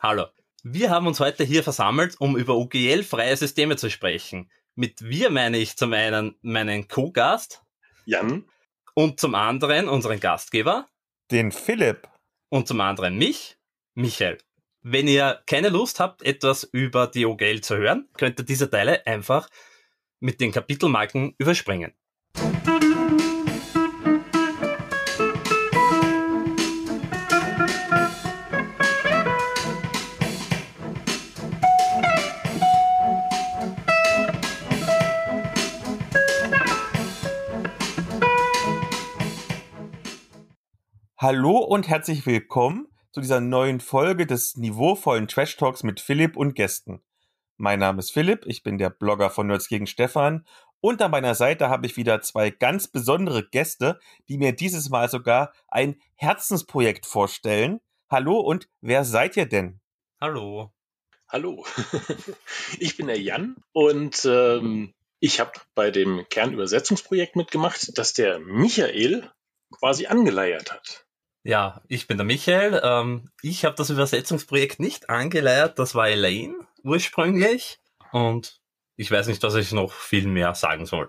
Hallo. Wir haben uns heute hier versammelt, um über OGL-freie Systeme zu sprechen. Mit wir meine ich zum einen meinen Co-Gast Jan und zum anderen unseren Gastgeber den Philipp und zum anderen mich, Michael. Wenn ihr keine Lust habt, etwas über die OGL zu hören, könnt ihr diese Teile einfach mit den Kapitelmarken überspringen. Hallo und herzlich willkommen zu dieser neuen Folge des niveauvollen Trash Talks mit Philipp und Gästen. Mein Name ist Philipp, ich bin der Blogger von Nerds gegen Stefan und an meiner Seite habe ich wieder zwei ganz besondere Gäste, die mir dieses Mal sogar ein Herzensprojekt vorstellen. Hallo und wer seid ihr denn? Hallo. Hallo. ich bin der Jan und ähm, ich habe bei dem Kernübersetzungsprojekt mitgemacht, das der Michael quasi angeleiert hat. Ja, ich bin der Michael. Ähm, ich habe das Übersetzungsprojekt nicht angeleiert, das war Elaine ursprünglich. Und ich weiß nicht, dass ich noch viel mehr sagen soll.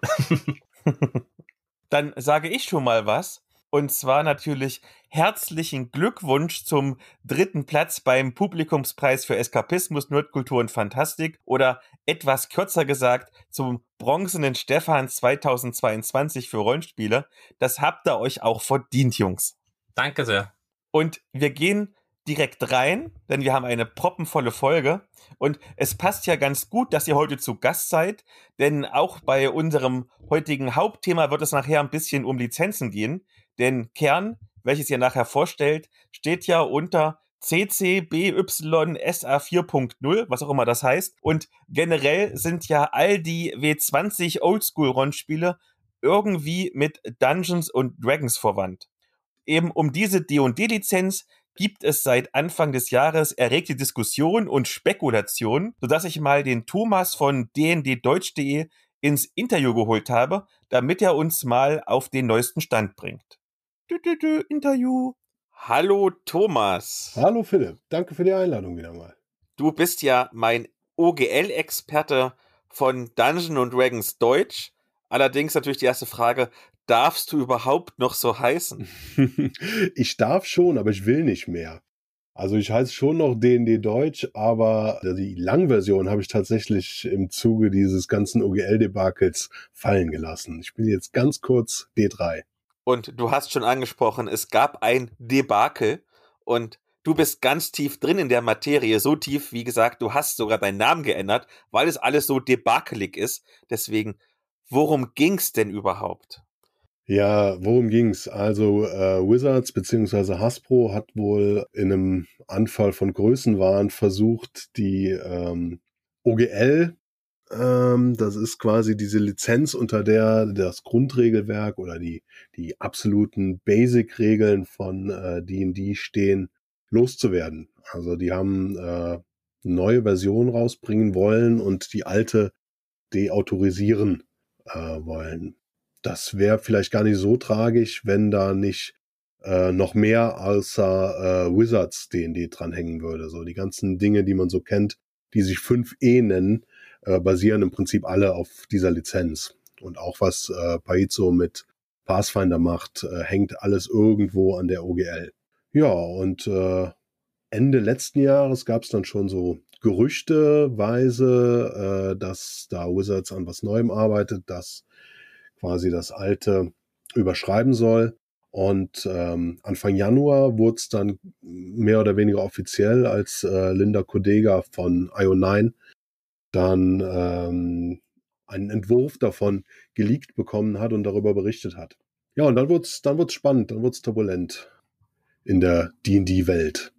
Dann sage ich schon mal was. Und zwar natürlich herzlichen Glückwunsch zum dritten Platz beim Publikumspreis für Eskapismus, Nerdkultur und Fantastik oder etwas kürzer gesagt zum bronzenen Stefan 2022 für Rollenspiele. Das habt ihr euch auch verdient, Jungs. Danke sehr. Und wir gehen direkt rein, denn wir haben eine proppenvolle Folge. Und es passt ja ganz gut, dass ihr heute zu Gast seid, denn auch bei unserem heutigen Hauptthema wird es nachher ein bisschen um Lizenzen gehen. Denn Kern, welches ihr nachher vorstellt, steht ja unter CCBYSA 4.0, was auch immer das heißt. Und generell sind ja all die W20 Oldschool-Rollenspiele irgendwie mit Dungeons und Dragons verwandt eben um diese D&D-Lizenz gibt es seit Anfang des Jahres erregte Diskussion und Spekulation, sodass ich mal den Thomas von dnddeutsch.de ins Interview geholt habe, damit er uns mal auf den neuesten Stand bringt. Dü -dü -dü, Interview. Hallo Thomas. Hallo Philipp, danke für die Einladung wieder mal. Du bist ja mein OGL-Experte von Dungeon Dragons Deutsch. Allerdings natürlich die erste Frage, darfst du überhaupt noch so heißen? ich darf schon, aber ich will nicht mehr. Also ich heiße schon noch DND Deutsch, aber die Langversion habe ich tatsächlich im Zuge dieses ganzen OGL-Debakels fallen gelassen. Ich bin jetzt ganz kurz D3. Und du hast schon angesprochen, es gab ein Debakel und du bist ganz tief drin in der Materie, so tief, wie gesagt, du hast sogar deinen Namen geändert, weil es alles so debakelig ist. Deswegen, worum ging's denn überhaupt? Ja, worum ging's? Also äh, Wizards bzw. Hasbro hat wohl in einem Anfall von Größenwahn versucht, die ähm, OGL, ähm, das ist quasi diese Lizenz, unter der das Grundregelwerk oder die, die absoluten Basic-Regeln von äh, D&D stehen, loszuwerden. Also die haben äh, neue Version rausbringen wollen und die alte deautorisieren äh, wollen das wäre vielleicht gar nicht so tragisch, wenn da nicht äh, noch mehr außer äh, Wizards D&D dranhängen würde. So die ganzen Dinge, die man so kennt, die sich 5e nennen, äh, basieren im Prinzip alle auf dieser Lizenz. Und auch was äh, Paizo mit Pathfinder macht, äh, hängt alles irgendwo an der OGL. Ja, und äh, Ende letzten Jahres gab es dann schon so gerüchteweise, äh, dass da Wizards an was Neuem arbeitet, dass quasi das alte überschreiben soll. Und ähm, Anfang Januar wurde es dann mehr oder weniger offiziell, als äh, Linda Kodega von IO9 dann ähm, einen Entwurf davon geleakt bekommen hat und darüber berichtet hat. Ja, und dann wurde es dann wird's spannend, dann wird es turbulent in der D&D-Welt.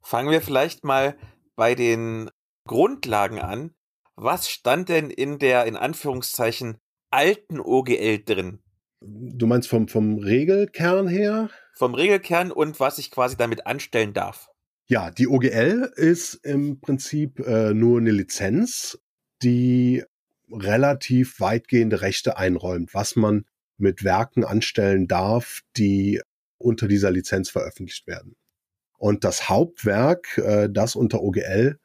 Fangen wir vielleicht mal bei den Grundlagen an. Was stand denn in der, in Anführungszeichen, alten OGL drin. Du meinst vom, vom Regelkern her? Vom Regelkern und was ich quasi damit anstellen darf. Ja, die OGL ist im Prinzip äh, nur eine Lizenz, die relativ weitgehende Rechte einräumt, was man mit Werken anstellen darf, die unter dieser Lizenz veröffentlicht werden. Und das Hauptwerk, äh, das unter OGL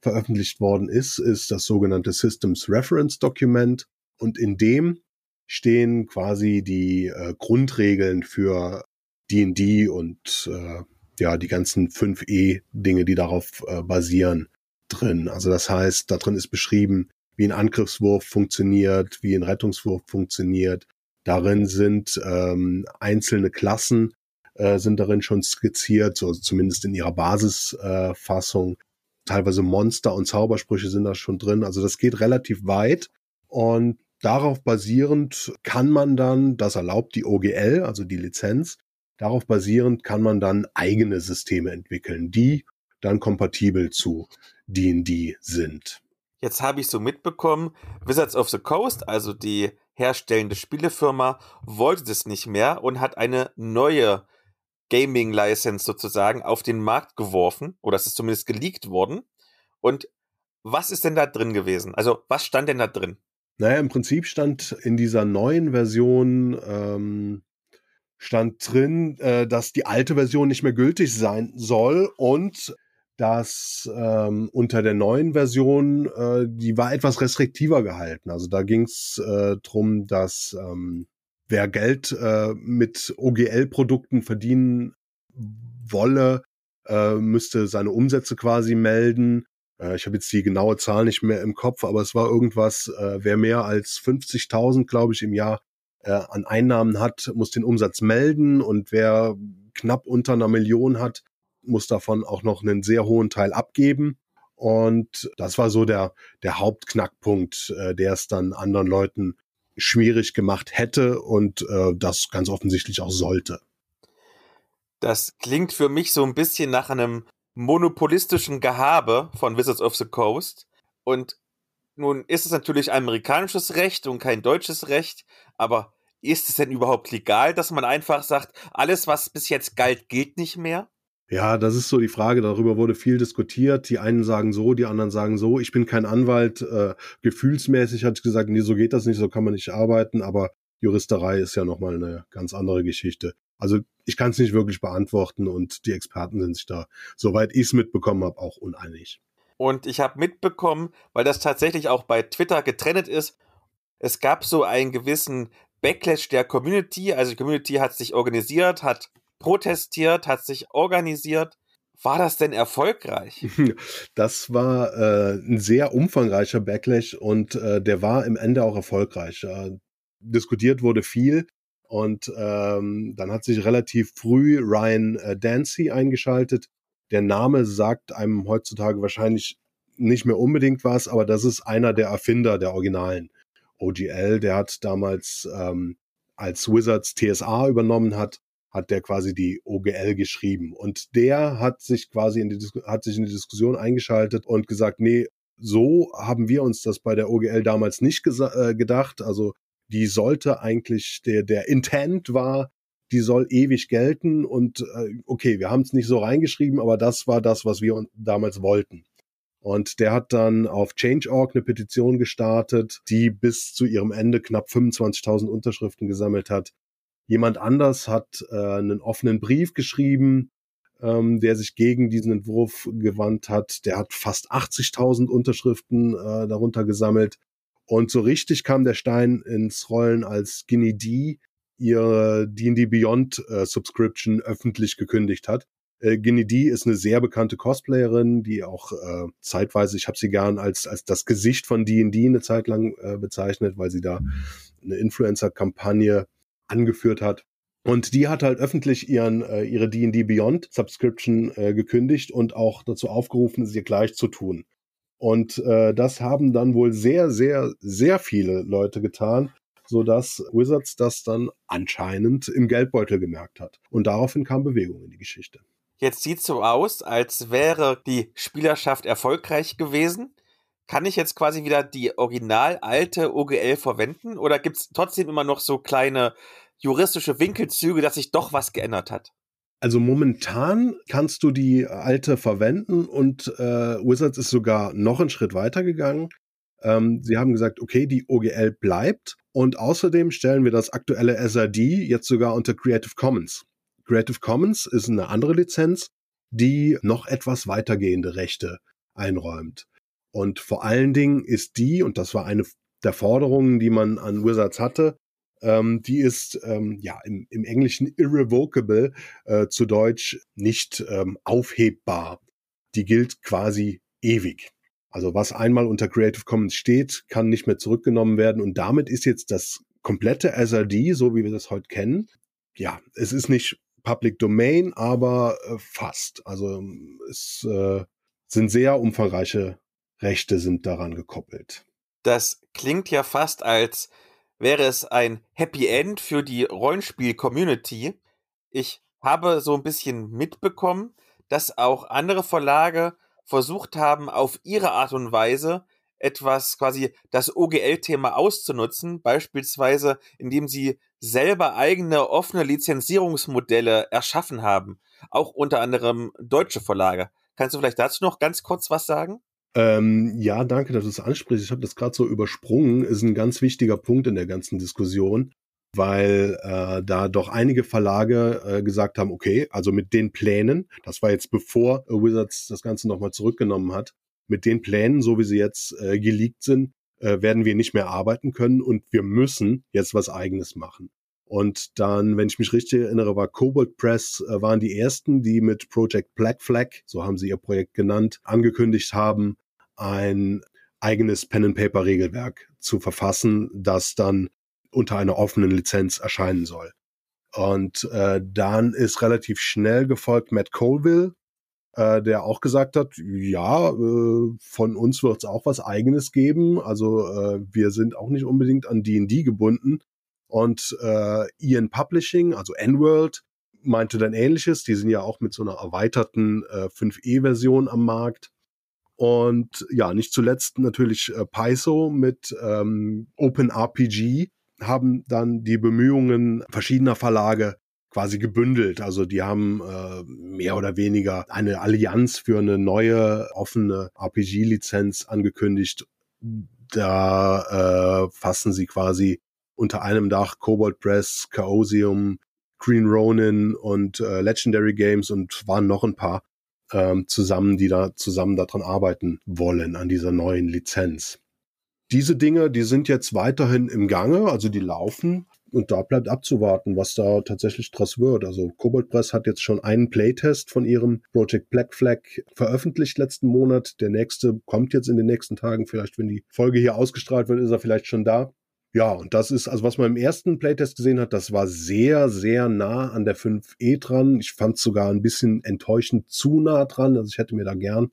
veröffentlicht worden ist, ist das sogenannte Systems Reference Document. Und in dem stehen quasi die äh, Grundregeln für D&D und äh, ja, die ganzen 5E-Dinge, die darauf äh, basieren, drin. Also das heißt, da drin ist beschrieben, wie ein Angriffswurf funktioniert, wie ein Rettungswurf funktioniert. Darin sind ähm, einzelne Klassen äh, sind darin schon skizziert, so zumindest in ihrer Basisfassung. Äh, Teilweise Monster und Zaubersprüche sind da schon drin. Also das geht relativ weit. Und darauf basierend kann man dann, das erlaubt die OGL, also die Lizenz, darauf basierend kann man dann eigene Systeme entwickeln, die dann kompatibel zu D&D sind. Jetzt habe ich so mitbekommen, Wizards of the Coast, also die herstellende Spielefirma, wollte das nicht mehr und hat eine neue Gaming License sozusagen auf den Markt geworfen, oder es ist zumindest geleakt worden. Und was ist denn da drin gewesen? Also, was stand denn da drin? Naja, im Prinzip stand in dieser neuen Version ähm, stand drin, äh, dass die alte Version nicht mehr gültig sein soll und dass ähm, unter der neuen Version, äh, die war etwas restriktiver gehalten. Also da ging es äh, drum, dass ähm, wer Geld äh, mit OGL-Produkten verdienen wolle, äh, müsste seine Umsätze quasi melden. Äh, ich habe jetzt die genaue Zahl nicht mehr im Kopf, aber es war irgendwas, äh, wer mehr als 50.000, glaube ich, im Jahr äh, an Einnahmen hat, muss den Umsatz melden und wer knapp unter einer Million hat, muss davon auch noch einen sehr hohen Teil abgeben. Und das war so der, der Hauptknackpunkt, äh, der es dann anderen Leuten schwierig gemacht hätte und äh, das ganz offensichtlich auch sollte. Das klingt für mich so ein bisschen nach einem monopolistischen Gehabe von Wizards of the Coast. Und nun ist es natürlich amerikanisches Recht und kein deutsches Recht, aber ist es denn überhaupt legal, dass man einfach sagt, alles, was bis jetzt galt, gilt nicht mehr? Ja, das ist so die Frage. Darüber wurde viel diskutiert. Die einen sagen so, die anderen sagen so. Ich bin kein Anwalt. Äh, gefühlsmäßig hatte ich gesagt, nee, so geht das nicht, so kann man nicht arbeiten. Aber Juristerei ist ja nochmal eine ganz andere Geschichte. Also ich kann es nicht wirklich beantworten und die Experten sind sich da, soweit ich es mitbekommen habe, auch uneinig. Und ich habe mitbekommen, weil das tatsächlich auch bei Twitter getrennt ist, es gab so einen gewissen Backlash der Community. Also die Community hat sich organisiert, hat protestiert, hat sich organisiert. War das denn erfolgreich? Das war äh, ein sehr umfangreicher Backlash und äh, der war im Ende auch erfolgreich. Äh, diskutiert wurde viel und ähm, dann hat sich relativ früh Ryan äh, Dancy eingeschaltet. Der Name sagt einem heutzutage wahrscheinlich nicht mehr unbedingt was, aber das ist einer der Erfinder der Originalen OGL. Der hat damals, ähm, als Wizards TSA übernommen hat, hat der quasi die OGL geschrieben. Und der hat sich quasi in die, hat sich in die Diskussion eingeschaltet und gesagt, nee, so haben wir uns das bei der OGL damals nicht äh, gedacht. Also die sollte eigentlich, der, der Intent war, die soll ewig gelten und äh, okay, wir haben es nicht so reingeschrieben, aber das war das, was wir damals wollten. Und der hat dann auf Change.org eine Petition gestartet, die bis zu ihrem Ende knapp 25.000 Unterschriften gesammelt hat. Jemand anders hat äh, einen offenen Brief geschrieben, ähm, der sich gegen diesen Entwurf gewandt hat. Der hat fast 80.000 Unterschriften äh, darunter gesammelt. Und so richtig kam der Stein ins Rollen, als Skinny D ihre D&D Beyond äh, Subscription öffentlich gekündigt hat. Äh, Ginny D ist eine sehr bekannte Cosplayerin, die auch äh, zeitweise, ich habe sie gern als, als das Gesicht von D&D eine Zeit lang äh, bezeichnet, weil sie da eine Influencer-Kampagne angeführt hat. Und die hat halt öffentlich ihren, äh, ihre D&D Beyond Subscription äh, gekündigt und auch dazu aufgerufen, es ihr gleich zu tun. Und äh, das haben dann wohl sehr, sehr, sehr viele Leute getan, so dass Wizards das dann anscheinend im Geldbeutel gemerkt hat. Und daraufhin kam Bewegung in die Geschichte. Jetzt sieht so aus, als wäre die Spielerschaft erfolgreich gewesen. Kann ich jetzt quasi wieder die original alte OGL verwenden oder gibt es trotzdem immer noch so kleine juristische Winkelzüge, dass sich doch was geändert hat? Also momentan kannst du die alte verwenden und äh, Wizards ist sogar noch einen Schritt weiter gegangen. Ähm, sie haben gesagt, okay, die OGL bleibt und außerdem stellen wir das aktuelle SRD jetzt sogar unter Creative Commons. Creative Commons ist eine andere Lizenz die noch etwas weitergehende Rechte einräumt. Und vor allen Dingen ist die, und das war eine der Forderungen, die man an Wizards hatte, ähm, die ist ähm, ja im, im Englischen irrevocable, äh, zu Deutsch nicht ähm, aufhebbar. Die gilt quasi ewig. Also was einmal unter Creative Commons steht, kann nicht mehr zurückgenommen werden. Und damit ist jetzt das komplette SRD, so wie wir das heute kennen, ja, es ist nicht Public Domain, aber äh, fast. Also es äh, sind sehr umfangreiche Rechte sind daran gekoppelt. Das klingt ja fast als wäre es ein Happy End für die Rollenspiel-Community. Ich habe so ein bisschen mitbekommen, dass auch andere Verlage versucht haben, auf ihre Art und Weise etwas quasi das OGL-Thema auszunutzen, beispielsweise indem sie selber eigene offene Lizenzierungsmodelle erschaffen haben, auch unter anderem deutsche Verlage. Kannst du vielleicht dazu noch ganz kurz was sagen? Ähm, ja, danke, dass du es ansprichst. Ich habe das gerade so übersprungen. Ist ein ganz wichtiger Punkt in der ganzen Diskussion, weil äh, da doch einige Verlage äh, gesagt haben, okay, also mit den Plänen, das war jetzt bevor Wizards das Ganze nochmal zurückgenommen hat, mit den Plänen, so wie sie jetzt äh, geleakt sind, äh, werden wir nicht mehr arbeiten können und wir müssen jetzt was eigenes machen. Und dann, wenn ich mich richtig erinnere, war Cobalt Press, äh, waren die ersten, die mit Project Black Flag, so haben sie ihr Projekt genannt, angekündigt haben, ein eigenes Pen-and-Paper-Regelwerk zu verfassen, das dann unter einer offenen Lizenz erscheinen soll. Und äh, dann ist relativ schnell gefolgt Matt Colville, äh, der auch gesagt hat, ja, äh, von uns wird es auch was eigenes geben. Also äh, wir sind auch nicht unbedingt an D&D gebunden. Und äh, Ian Publishing, also N-World, meinte dann ähnliches. Die sind ja auch mit so einer erweiterten äh, 5e-Version am Markt. Und ja, nicht zuletzt natürlich äh, Paizo mit ähm, OpenRPG haben dann die Bemühungen verschiedener Verlage quasi gebündelt. Also die haben äh, mehr oder weniger eine Allianz für eine neue offene RPG-Lizenz angekündigt. Da äh, fassen sie quasi unter einem Dach Cobalt Press, Chaosium, Green Ronin und äh, Legendary Games und waren noch ein paar ähm, zusammen, die da zusammen daran arbeiten wollen, an dieser neuen Lizenz. Diese Dinge, die sind jetzt weiterhin im Gange, also die laufen. Und da bleibt abzuwarten, was da tatsächlich draus wird. Also Cobalt Press hat jetzt schon einen Playtest von ihrem Project Black Flag veröffentlicht letzten Monat. Der nächste kommt jetzt in den nächsten Tagen. Vielleicht, wenn die Folge hier ausgestrahlt wird, ist er vielleicht schon da. Ja, und das ist, also was man im ersten Playtest gesehen hat, das war sehr, sehr nah an der 5e dran. Ich fand es sogar ein bisschen enttäuschend zu nah dran. Also ich hätte mir da gern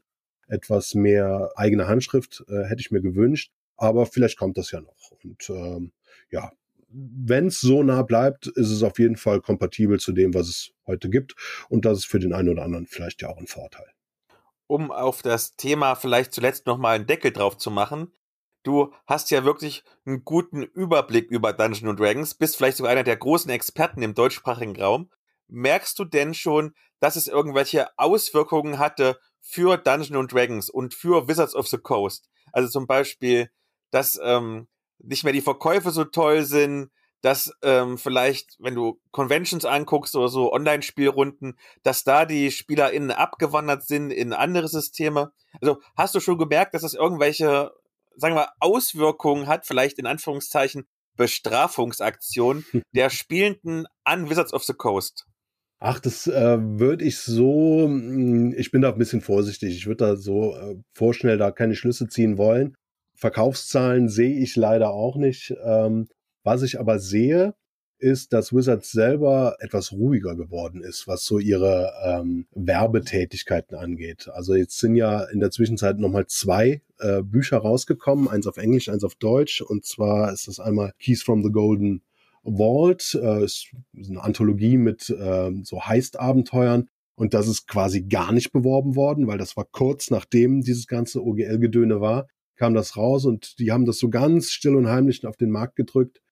etwas mehr eigene Handschrift, äh, hätte ich mir gewünscht. Aber vielleicht kommt das ja noch. Und ähm, ja, wenn es so nah bleibt, ist es auf jeden Fall kompatibel zu dem, was es heute gibt. Und das ist für den einen oder anderen vielleicht ja auch ein Vorteil. Um auf das Thema vielleicht zuletzt nochmal einen Deckel drauf zu machen, Du hast ja wirklich einen guten Überblick über Dungeons Dragons, bist vielleicht sogar einer der großen Experten im deutschsprachigen Raum. Merkst du denn schon, dass es irgendwelche Auswirkungen hatte für Dungeons Dragons und für Wizards of the Coast? Also zum Beispiel, dass ähm, nicht mehr die Verkäufe so toll sind, dass ähm, vielleicht, wenn du Conventions anguckst oder so Online-Spielrunden, dass da die SpielerInnen abgewandert sind in andere Systeme. Also hast du schon gemerkt, dass das irgendwelche sagen wir, Auswirkungen hat, vielleicht in Anführungszeichen Bestrafungsaktion der Spielenden an Wizards of the Coast? Ach, das äh, würde ich so, hm, ich bin da ein bisschen vorsichtig. Ich würde da so äh, vorschnell da keine Schlüsse ziehen wollen. Verkaufszahlen sehe ich leider auch nicht. Ähm, was ich aber sehe, ist, dass Wizards selber etwas ruhiger geworden ist, was so ihre ähm, Werbetätigkeiten angeht. Also jetzt sind ja in der Zwischenzeit nochmal zwei äh, Bücher rausgekommen, eins auf Englisch, eins auf Deutsch. Und zwar ist das einmal Keys from the Golden Vault, äh, ist eine Anthologie mit äh, so Heist-Abenteuern. Und das ist quasi gar nicht beworben worden, weil das war kurz nachdem dieses ganze OGL-Gedöne war, kam das raus und die haben das so ganz still und heimlich auf den Markt gedrückt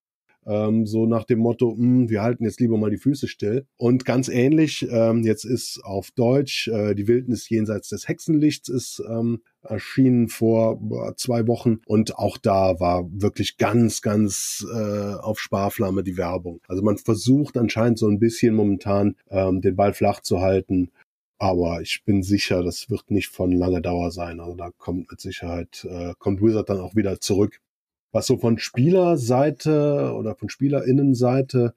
ähm, so nach dem Motto, mh, hm, wir halten jetzt lieber mal die Füße still. Und ganz ähnlich, ähm, jetzt ist auf Deutsch äh, Die Wildnis jenseits des Hexenlichts ist ähm, erschienen vor zwei Wochen und auch da war wirklich ganz, ganz äh, auf Sparflamme die Werbung. Also man versucht anscheinend so ein bisschen momentan ähm, den Ball flach zu halten Aber ich bin sicher, das wird nicht von langer Dauer sein. Also da kommt mit Sicherheit, äh, kommt Wizard dann auch wieder zurück. Was so von Spielerseite oder von Spielerinnenseite,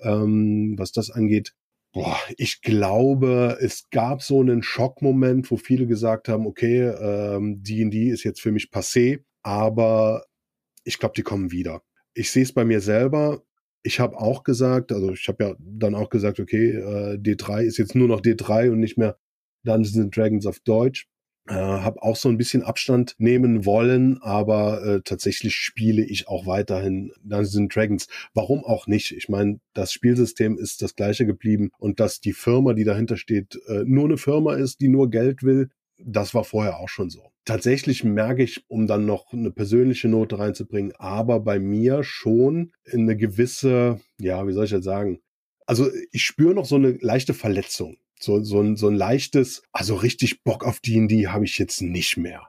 ähm, was das angeht, boah, ich glaube, es gab so einen Schockmoment, wo viele gesagt haben, okay, ähm, D&D ist jetzt für mich passé, aber ich glaube, die kommen wieder. Ich sehe es bei mir selber. Ich habe auch gesagt, also ich habe ja dann auch gesagt, okay, äh, D3 ist jetzt nur noch D3 und nicht mehr Dungeons Dragons auf Deutsch. Äh, habe auch so ein bisschen Abstand nehmen wollen, aber äh, tatsächlich spiele ich auch weiterhin Dungeons Dragons. Warum auch nicht? Ich meine, das Spielsystem ist das gleiche geblieben und dass die Firma, die dahinter steht, äh, nur eine Firma ist, die nur Geld will, das war vorher auch schon so. Tatsächlich merke ich, um dann noch eine persönliche Note reinzubringen, aber bei mir schon eine gewisse, ja, wie soll ich jetzt sagen? Also ich spüre noch so eine leichte Verletzung. So, so, ein, so ein leichtes, also richtig Bock auf D&D habe ich jetzt nicht mehr.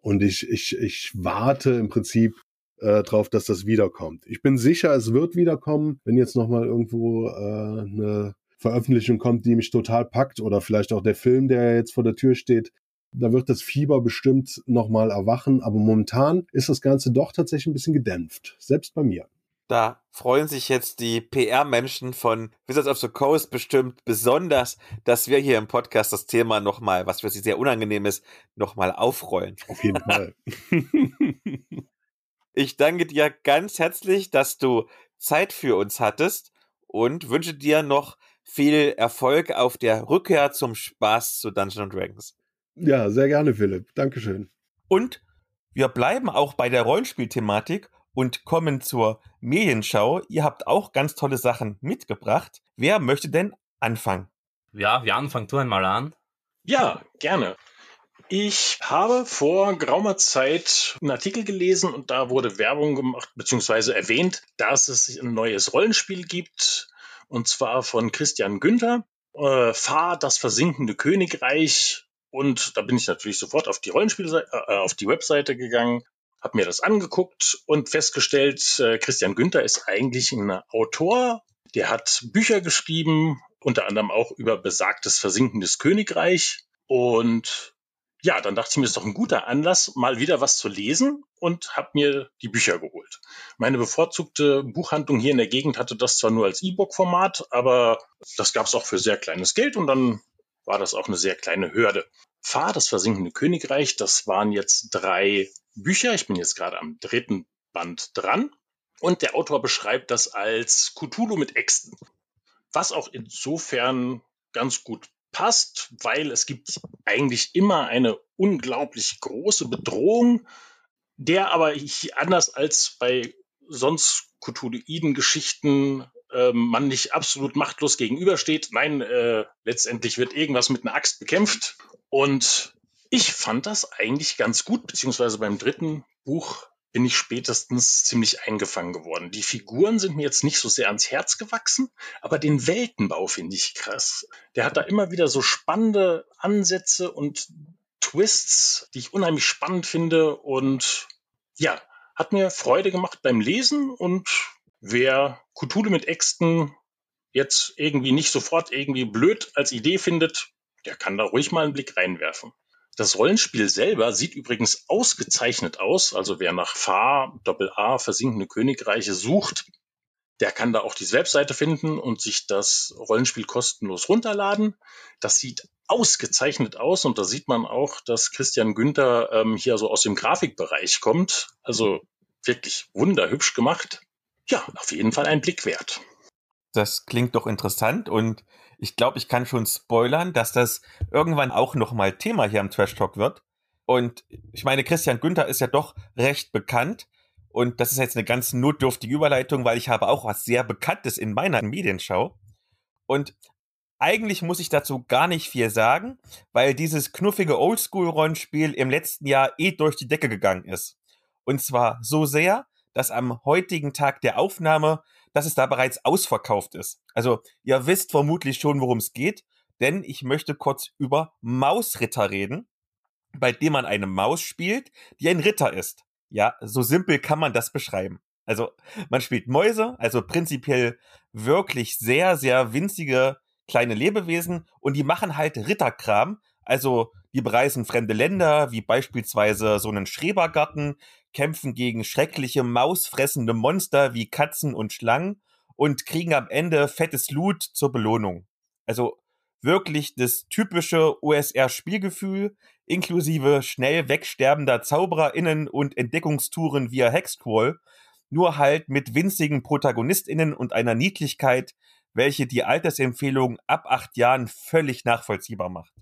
Und ich, ich, ich warte im Prinzip äh, drauf, dass das wiederkommt. Ich bin sicher, es wird wiederkommen, wenn jetzt nochmal irgendwo äh, eine Veröffentlichung kommt, die mich total packt oder vielleicht auch der Film, der jetzt vor der Tür steht. Da wird das Fieber bestimmt nochmal erwachen, aber momentan ist das Ganze doch tatsächlich ein bisschen gedämpft, selbst bei mir. Da freuen sich jetzt die PR-Menschen von Wizards of the Coast bestimmt besonders, dass wir hier im Podcast das Thema nochmal, was für sie sehr unangenehm ist, nochmal aufrollen. Auf jeden Fall. ich danke dir ganz herzlich, dass du Zeit für uns hattest und wünsche dir noch viel Erfolg auf der Rückkehr zum Spaß zu Dungeons Dragons. Ja, sehr gerne, Philipp. Dankeschön. Und wir bleiben auch bei der Rollenspielthematik und kommen zur Medienschau. Ihr habt auch ganz tolle Sachen mitgebracht. Wer möchte denn anfangen? Ja, Jan, fang du einmal an. Ja, gerne. Ich habe vor geraumer Zeit einen Artikel gelesen und da wurde Werbung gemacht, beziehungsweise erwähnt, dass es ein neues Rollenspiel gibt, und zwar von Christian Günther. Äh, Fahr das versinkende Königreich. Und da bin ich natürlich sofort auf die Rollenspielseite, äh, auf die Webseite gegangen, habe mir das angeguckt und festgestellt, äh, Christian Günther ist eigentlich ein Autor. Der hat Bücher geschrieben, unter anderem auch über besagtes versinkendes Königreich. Und ja, dann dachte ich mir, ist doch ein guter Anlass, mal wieder was zu lesen und habe mir die Bücher geholt. Meine bevorzugte Buchhandlung hier in der Gegend hatte das zwar nur als E-Book-Format, aber das gab es auch für sehr kleines Geld und dann war das auch eine sehr kleine Hürde. Fahr, das versinkende Königreich, das waren jetzt drei Bücher. Ich bin jetzt gerade am dritten Band dran. Und der Autor beschreibt das als Cthulhu mit Äxten. Was auch insofern ganz gut passt, weil es gibt eigentlich immer eine unglaublich große Bedrohung, der aber anders als bei sonst Cthulhuiden Geschichten äh, man nicht absolut machtlos gegenübersteht. Nein, äh, letztendlich wird irgendwas mit einer Axt bekämpft. Und ich fand das eigentlich ganz gut, beziehungsweise beim dritten Buch bin ich spätestens ziemlich eingefangen geworden. Die Figuren sind mir jetzt nicht so sehr ans Herz gewachsen, aber den Weltenbau finde ich krass. Der hat da immer wieder so spannende Ansätze und Twists, die ich unheimlich spannend finde und ja, hat mir Freude gemacht beim Lesen und wer Cthulhu mit Äxten jetzt irgendwie nicht sofort irgendwie blöd als Idee findet, der kann da ruhig mal einen Blick reinwerfen. Das Rollenspiel selber sieht übrigens ausgezeichnet aus. Also wer nach Fa, Doppel A, versinkende Königreiche sucht, der kann da auch die Webseite finden und sich das Rollenspiel kostenlos runterladen. Das sieht ausgezeichnet aus und da sieht man auch, dass Christian Günther ähm, hier so aus dem Grafikbereich kommt. Also wirklich wunderhübsch gemacht. Ja, auf jeden Fall ein Blick wert. Das klingt doch interessant und ich glaube, ich kann schon spoilern, dass das irgendwann auch nochmal Thema hier am Trash Talk wird. Und ich meine, Christian Günther ist ja doch recht bekannt. Und das ist jetzt eine ganz notdürftige Überleitung, weil ich habe auch was sehr Bekanntes in meiner Medienschau. Und eigentlich muss ich dazu gar nicht viel sagen, weil dieses knuffige Oldschool-Rollenspiel im letzten Jahr eh durch die Decke gegangen ist. Und zwar so sehr, dass am heutigen Tag der Aufnahme dass es da bereits ausverkauft ist. Also ihr wisst vermutlich schon, worum es geht, denn ich möchte kurz über Mausritter reden, bei dem man eine Maus spielt, die ein Ritter ist. Ja, so simpel kann man das beschreiben. Also man spielt Mäuse, also prinzipiell wirklich sehr, sehr winzige kleine Lebewesen und die machen halt Ritterkram. Also die bereisen fremde Länder, wie beispielsweise so einen Schrebergarten, kämpfen gegen schreckliche mausfressende Monster wie Katzen und Schlangen und kriegen am Ende fettes Loot zur Belohnung. Also wirklich das typische OSR-Spielgefühl, inklusive schnell wegsterbender ZaubererInnen und Entdeckungstouren via Hexcrawl, nur halt mit winzigen ProtagonistInnen und einer Niedlichkeit, welche die Altersempfehlung ab acht Jahren völlig nachvollziehbar macht.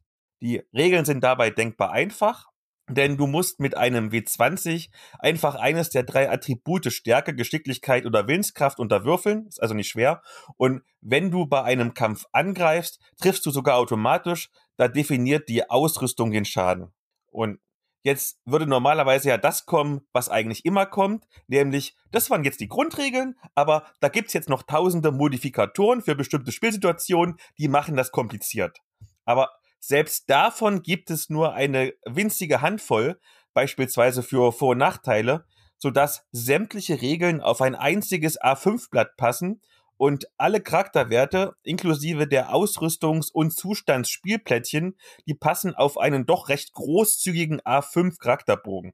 Die Regeln sind dabei denkbar einfach, denn du musst mit einem W20 einfach eines der drei Attribute Stärke, Geschicklichkeit oder Willenskraft unterwürfeln, ist also nicht schwer. Und wenn du bei einem Kampf angreifst, triffst du sogar automatisch, da definiert die Ausrüstung den Schaden. Und Jetzt würde normalerweise ja das kommen, was eigentlich immer kommt, nämlich, das waren jetzt die Grundregeln, aber da gibt's jetzt noch tausende Modifikatoren für bestimmte Spielsituationen, die machen das kompliziert. Aber selbst davon gibt es nur eine winzige Handvoll, beispielsweise für Vor- und Nachteile, sodass sämtliche Regeln auf ein einziges A5-Blatt passen und alle Charakterwerte inklusive der Ausrüstungs- und Zustandsspielplättchen, die passen auf einen doch recht großzügigen A5 Charakterbogen.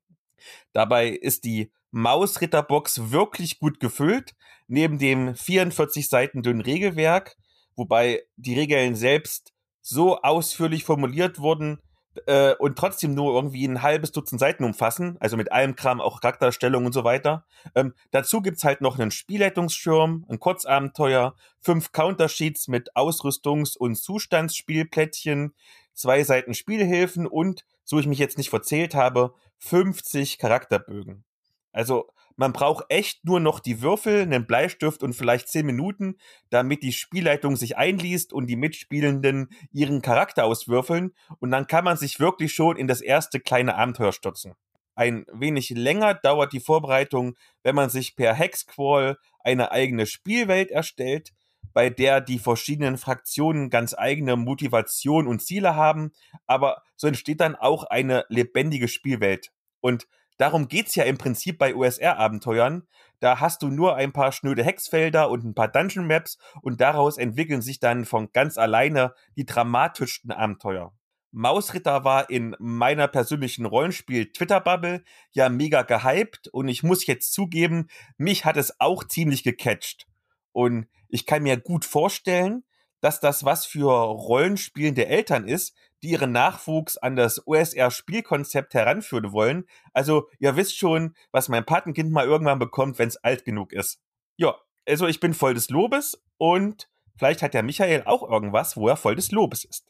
Dabei ist die Mausritterbox wirklich gut gefüllt, neben dem 44 Seiten dünnen Regelwerk, wobei die Regeln selbst so ausführlich formuliert wurden, äh, und trotzdem nur irgendwie ein halbes Dutzend Seiten umfassen, also mit allem Kram, auch Charakterstellung und so weiter. Ähm, dazu gibt's halt noch einen Spielleitungsschirm, ein Kurzabenteuer, fünf Countersheets mit Ausrüstungs- und Zustandsspielplättchen, zwei Seiten Spielhilfen und, so ich mich jetzt nicht verzählt habe, 50 Charakterbögen. Also man braucht echt nur noch die Würfel, einen Bleistift und vielleicht zehn Minuten, damit die Spielleitung sich einliest und die Mitspielenden ihren Charakter auswürfeln. Und dann kann man sich wirklich schon in das erste kleine Abenteuer stürzen. Ein wenig länger dauert die Vorbereitung, wenn man sich per Hexquall eine eigene Spielwelt erstellt, bei der die verschiedenen Fraktionen ganz eigene Motivation und Ziele haben, aber so entsteht dann auch eine lebendige Spielwelt. Und Darum geht's ja im Prinzip bei USR-Abenteuern. Da hast du nur ein paar schnöde Hexfelder und ein paar Dungeon Maps und daraus entwickeln sich dann von ganz alleine die dramatischsten Abenteuer. Mausritter war in meiner persönlichen Rollenspiel-Twitter-Bubble ja mega gehypt und ich muss jetzt zugeben, mich hat es auch ziemlich gecatcht. Und ich kann mir gut vorstellen, dass das was für rollenspielende Eltern ist, die ihren Nachwuchs an das OSR-Spielkonzept heranführen wollen. Also ihr wisst schon, was mein Patenkind mal irgendwann bekommt, wenn es alt genug ist. Ja, also ich bin voll des Lobes und vielleicht hat der Michael auch irgendwas, wo er voll des Lobes ist.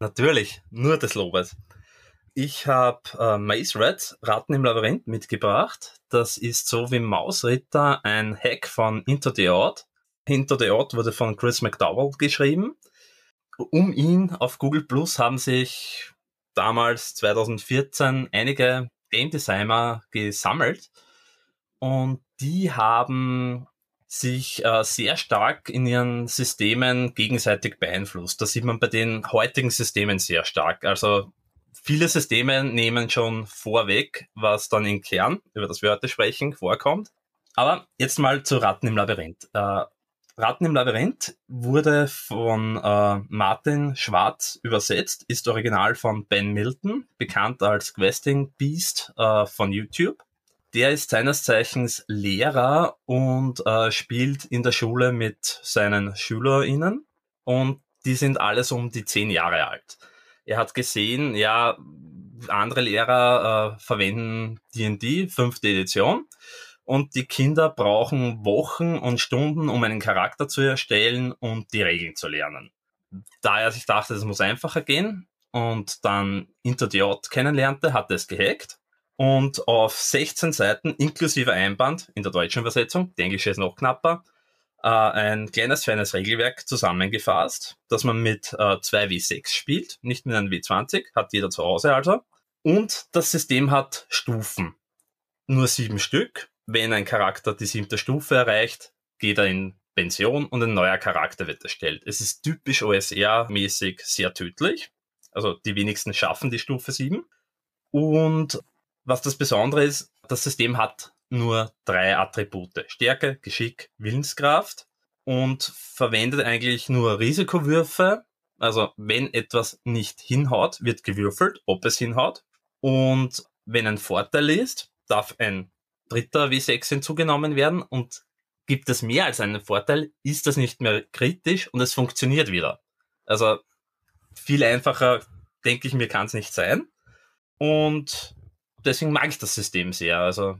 Natürlich, nur des Lobes. Ich habe äh, Maze Red, Ratten im Labyrinth, mitgebracht. Das ist so wie Mausritter ein Hack von Into the Odd. Hinter the Ort wurde von Chris McDowell geschrieben. Um ihn auf Google Plus haben sich damals 2014 einige Game Designer gesammelt und die haben sich äh, sehr stark in ihren Systemen gegenseitig beeinflusst. Das sieht man bei den heutigen Systemen sehr stark. Also viele Systeme nehmen schon vorweg, was dann im Kern, über das wir heute sprechen, vorkommt. Aber jetzt mal zu Ratten im Labyrinth. Äh, Ratten im Labyrinth wurde von äh, Martin Schwarz übersetzt, ist original von Ben Milton, bekannt als Questing Beast äh, von YouTube. Der ist seines Zeichens Lehrer und äh, spielt in der Schule mit seinen SchülerInnen und die sind alles um die zehn Jahre alt. Er hat gesehen, ja, andere Lehrer äh, verwenden D&D, fünfte Edition und die Kinder brauchen Wochen und Stunden, um einen Charakter zu erstellen und die Regeln zu lernen. Da er sich dachte, es muss einfacher gehen und dann Odd kennenlernte, hat er es gehackt und auf 16 Seiten inklusive Einband in der deutschen Übersetzung, die englische ist noch knapper, äh, ein kleines, feines Regelwerk zusammengefasst, das man mit äh, 2W6 spielt, nicht mit einem W20, hat jeder zu Hause also. Und das System hat Stufen. Nur sieben Stück wenn ein Charakter die siebte Stufe erreicht, geht er in Pension und ein neuer Charakter wird erstellt. Es ist typisch OSR-mäßig sehr tödlich. Also die wenigsten schaffen die Stufe 7. Und was das Besondere ist, das System hat nur drei Attribute. Stärke, Geschick, Willenskraft. und verwendet eigentlich nur Risikowürfe. Also wenn etwas nicht hinhaut, wird gewürfelt, ob es hinhaut. Und wenn ein Vorteil ist, darf ein dritter W6 hinzugenommen werden und gibt es mehr als einen Vorteil, ist das nicht mehr kritisch und es funktioniert wieder. Also viel einfacher, denke ich mir, kann es nicht sein. Und deswegen mag ich das System sehr. Also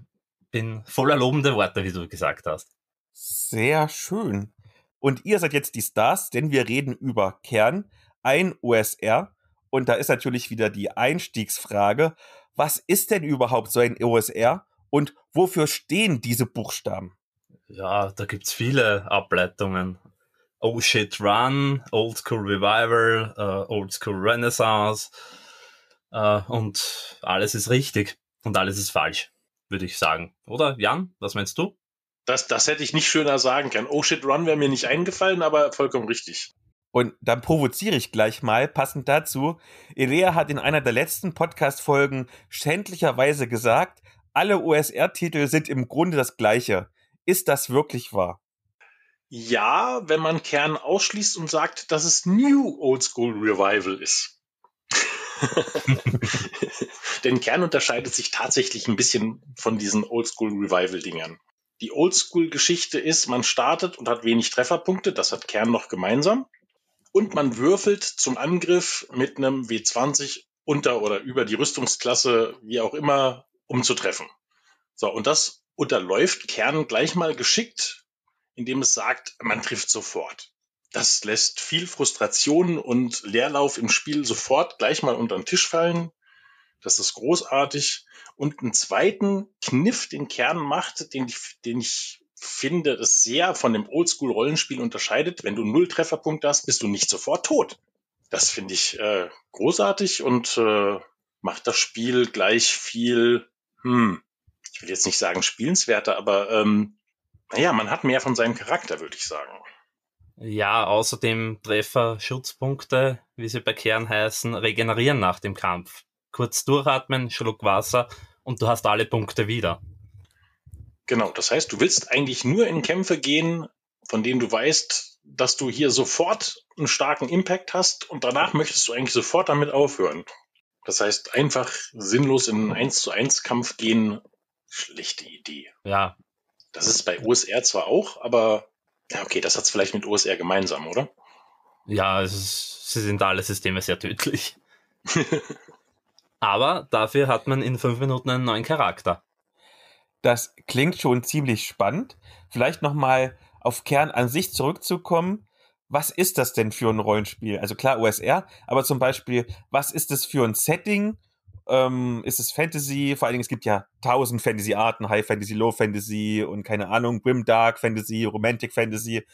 bin voller lobende Worte, wie du gesagt hast. Sehr schön. Und ihr seid jetzt die Stars, denn wir reden über Kern, ein OSR. Und da ist natürlich wieder die Einstiegsfrage. Was ist denn überhaupt so ein OSR und wofür stehen diese Buchstaben? Ja, da gibt's viele Ableitungen. Oh Shit Run, Old School Revival, uh, Old School Renaissance uh, und alles ist richtig und alles ist falsch, würde ich sagen. Oder Jan, was meinst du? Das, das hätte ich nicht schöner sagen können. Oh Shit Run wäre mir nicht eingefallen, aber vollkommen richtig. Und dann provoziere ich gleich mal, passend dazu. Elea hat in einer der letzten Podcast-Folgen schändlicherweise gesagt, alle OSR-Titel sind im Grunde das gleiche. Ist das wirklich wahr? Ja, wenn man Kern ausschließt und sagt, dass es New Old School Revival ist. Denn Kern unterscheidet sich tatsächlich ein bisschen von diesen Old School Revival Dingern. Die Old School Geschichte ist, man startet und hat wenig Trefferpunkte, das hat Kern noch gemeinsam. Und man würfelt zum Angriff mit einem W20 unter oder über die Rüstungsklasse, wie auch immer, um zu treffen. So, und das unterläuft Kern gleich mal geschickt, indem es sagt, man trifft sofort. Das lässt viel Frustration und Leerlauf im Spiel sofort gleich mal unter den Tisch fallen. Das ist großartig. Und einen zweiten Kniff, den Kern macht, den ich, den ich finde, das sehr von dem Oldschool-Rollenspiel unterscheidet. Wenn du null Trefferpunkte hast, bist du nicht sofort tot. Das finde ich äh, großartig und äh, macht das Spiel gleich viel hm, ich will jetzt nicht sagen spielenswerter, aber ähm, naja, man hat mehr von seinem Charakter, würde ich sagen. Ja, außerdem Treffer, Schutzpunkte, wie sie bei Kern heißen, regenerieren nach dem Kampf. Kurz durchatmen, Schluck Wasser und du hast alle Punkte wieder. Genau, das heißt, du willst eigentlich nur in Kämpfe gehen, von denen du weißt, dass du hier sofort einen starken Impact hast und danach möchtest du eigentlich sofort damit aufhören. Das heißt, einfach sinnlos in einen 1 zu 1 Kampf gehen, schlechte Idee. Ja. Das ist bei OSR zwar auch, aber ja, okay, das hat es vielleicht mit OSR gemeinsam, oder? Ja, ist, sie sind alle Systeme sehr tödlich. aber dafür hat man in fünf Minuten einen neuen Charakter. Das klingt schon ziemlich spannend. Vielleicht nochmal auf Kern an sich zurückzukommen was ist das denn für ein Rollenspiel? Also klar OSR, aber zum Beispiel, was ist das für ein Setting? Ähm, ist es Fantasy? Vor allen Dingen, es gibt ja tausend Fantasy-Arten, High Fantasy, Low Fantasy und keine Ahnung, Grim Dark Fantasy, Romantic Fantasy.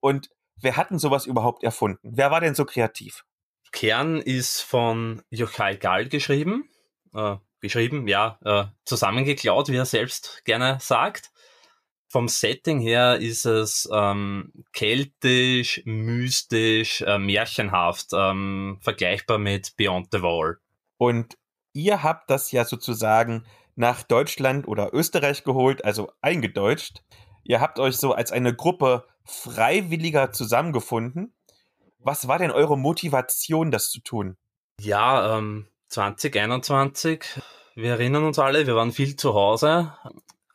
Und wer hat denn sowas überhaupt erfunden? Wer war denn so kreativ? Kern ist von Jochai Gall geschrieben. Äh, geschrieben, ja, äh, zusammengeklaut, wie er selbst gerne sagt vom Setting her ist es ähm, keltisch, mystisch, äh, märchenhaft, ähm, vergleichbar mit Beyond the Wall. Und ihr habt das ja sozusagen nach Deutschland oder Österreich geholt, also eingedeutscht. Ihr habt euch so als eine Gruppe Freiwilliger zusammengefunden. Was war denn eure Motivation, das zu tun? Ja, ähm, 2021. Wir erinnern uns alle, wir waren viel zu Hause,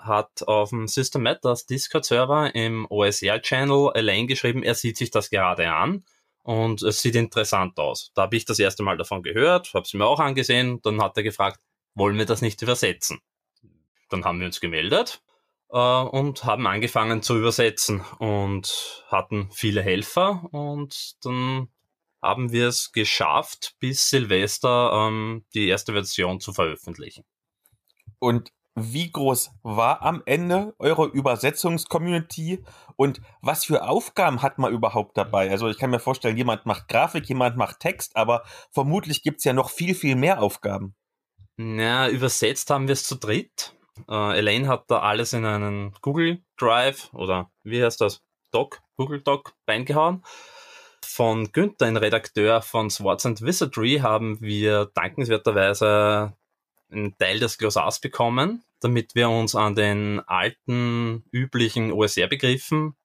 hat auf dem System Matters Discord-Server im OSR-Channel Elaine geschrieben, er sieht sich das gerade an und es sieht interessant aus. Da habe ich das erste Mal davon gehört, habe es mir auch angesehen, dann hat er gefragt, wollen wir das nicht übersetzen? Dann haben wir uns gemeldet äh, und haben angefangen zu übersetzen und hatten viele Helfer und dann haben wir es geschafft, bis Silvester ähm, die erste Version zu veröffentlichen. Und wie groß war am Ende eure Übersetzungscommunity und was für Aufgaben hat man überhaupt dabei? Also ich kann mir vorstellen, jemand macht Grafik, jemand macht Text, aber vermutlich gibt es ja noch viel, viel mehr Aufgaben. Na, übersetzt haben wir es zu dritt. Uh, Elaine hat da alles in einen Google Drive oder wie heißt das? Doc, Google Doc reingehauen. Von Günther, ein Redakteur von Swords and Wizardry, haben wir dankenswerterweise einen Teil des Glossars bekommen, damit wir uns an den alten, üblichen OSR-Begriffen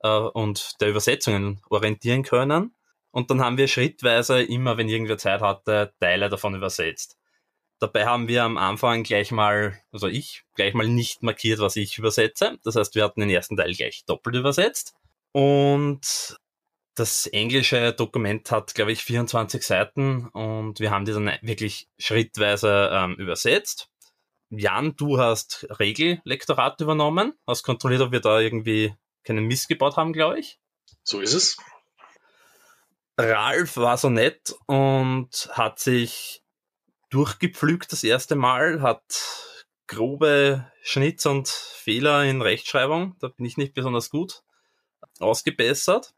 äh, und der Übersetzungen orientieren können. Und dann haben wir schrittweise immer, wenn irgendwer Zeit hatte, Teile davon übersetzt. Dabei haben wir am Anfang gleich mal, also ich, gleich mal nicht markiert, was ich übersetze. Das heißt, wir hatten den ersten Teil gleich doppelt übersetzt. Und das englische Dokument hat, glaube ich, 24 Seiten und wir haben die dann wirklich schrittweise ähm, übersetzt. Jan, du hast Regellektorat übernommen, hast kontrolliert, ob wir da irgendwie keinen Mist gebaut haben, glaube ich. So ist es. Ralf war so nett und hat sich durchgepflügt das erste Mal, hat grobe Schnitz und Fehler in Rechtschreibung, da bin ich nicht besonders gut, ausgebessert.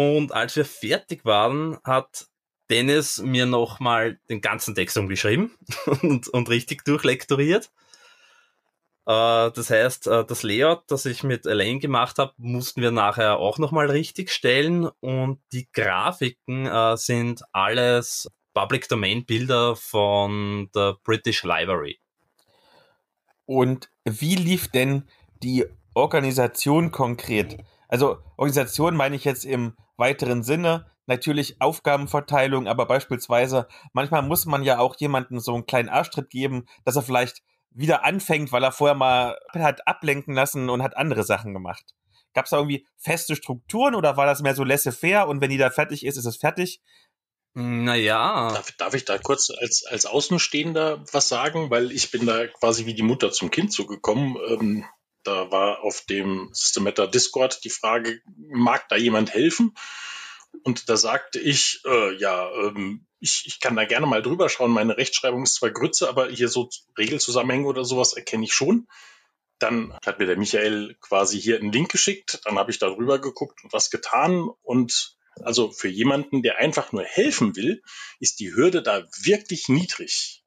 Und als wir fertig waren, hat Dennis mir nochmal den ganzen Text umgeschrieben und, und richtig durchlektoriert. Äh, das heißt, äh, das Layout, das ich mit Elaine gemacht habe, mussten wir nachher auch nochmal richtig stellen und die Grafiken äh, sind alles Public Domain Bilder von der British Library. Und wie lief denn die Organisation konkret? Also Organisation meine ich jetzt im weiteren Sinne, natürlich Aufgabenverteilung, aber beispielsweise manchmal muss man ja auch jemandem so einen kleinen Arschtritt geben, dass er vielleicht wieder anfängt, weil er vorher mal hat ablenken lassen und hat andere Sachen gemacht. Gab es da irgendwie feste Strukturen oder war das mehr so laissez-faire und wenn die da fertig ist, ist es fertig? Naja. Darf, darf ich da kurz als, als Außenstehender was sagen? Weil ich bin da quasi wie die Mutter zum Kind zugekommen. Ähm, da war auf dem Systemata Discord die Frage, mag da jemand helfen? Und da sagte ich, äh, ja, ähm, ich, ich kann da gerne mal drüber schauen. Meine Rechtschreibung ist zwar Grütze, aber hier so Regelzusammenhänge oder sowas erkenne ich schon. Dann hat mir der Michael quasi hier einen Link geschickt. Dann habe ich da drüber geguckt und was getan. Und also für jemanden, der einfach nur helfen will, ist die Hürde da wirklich niedrig.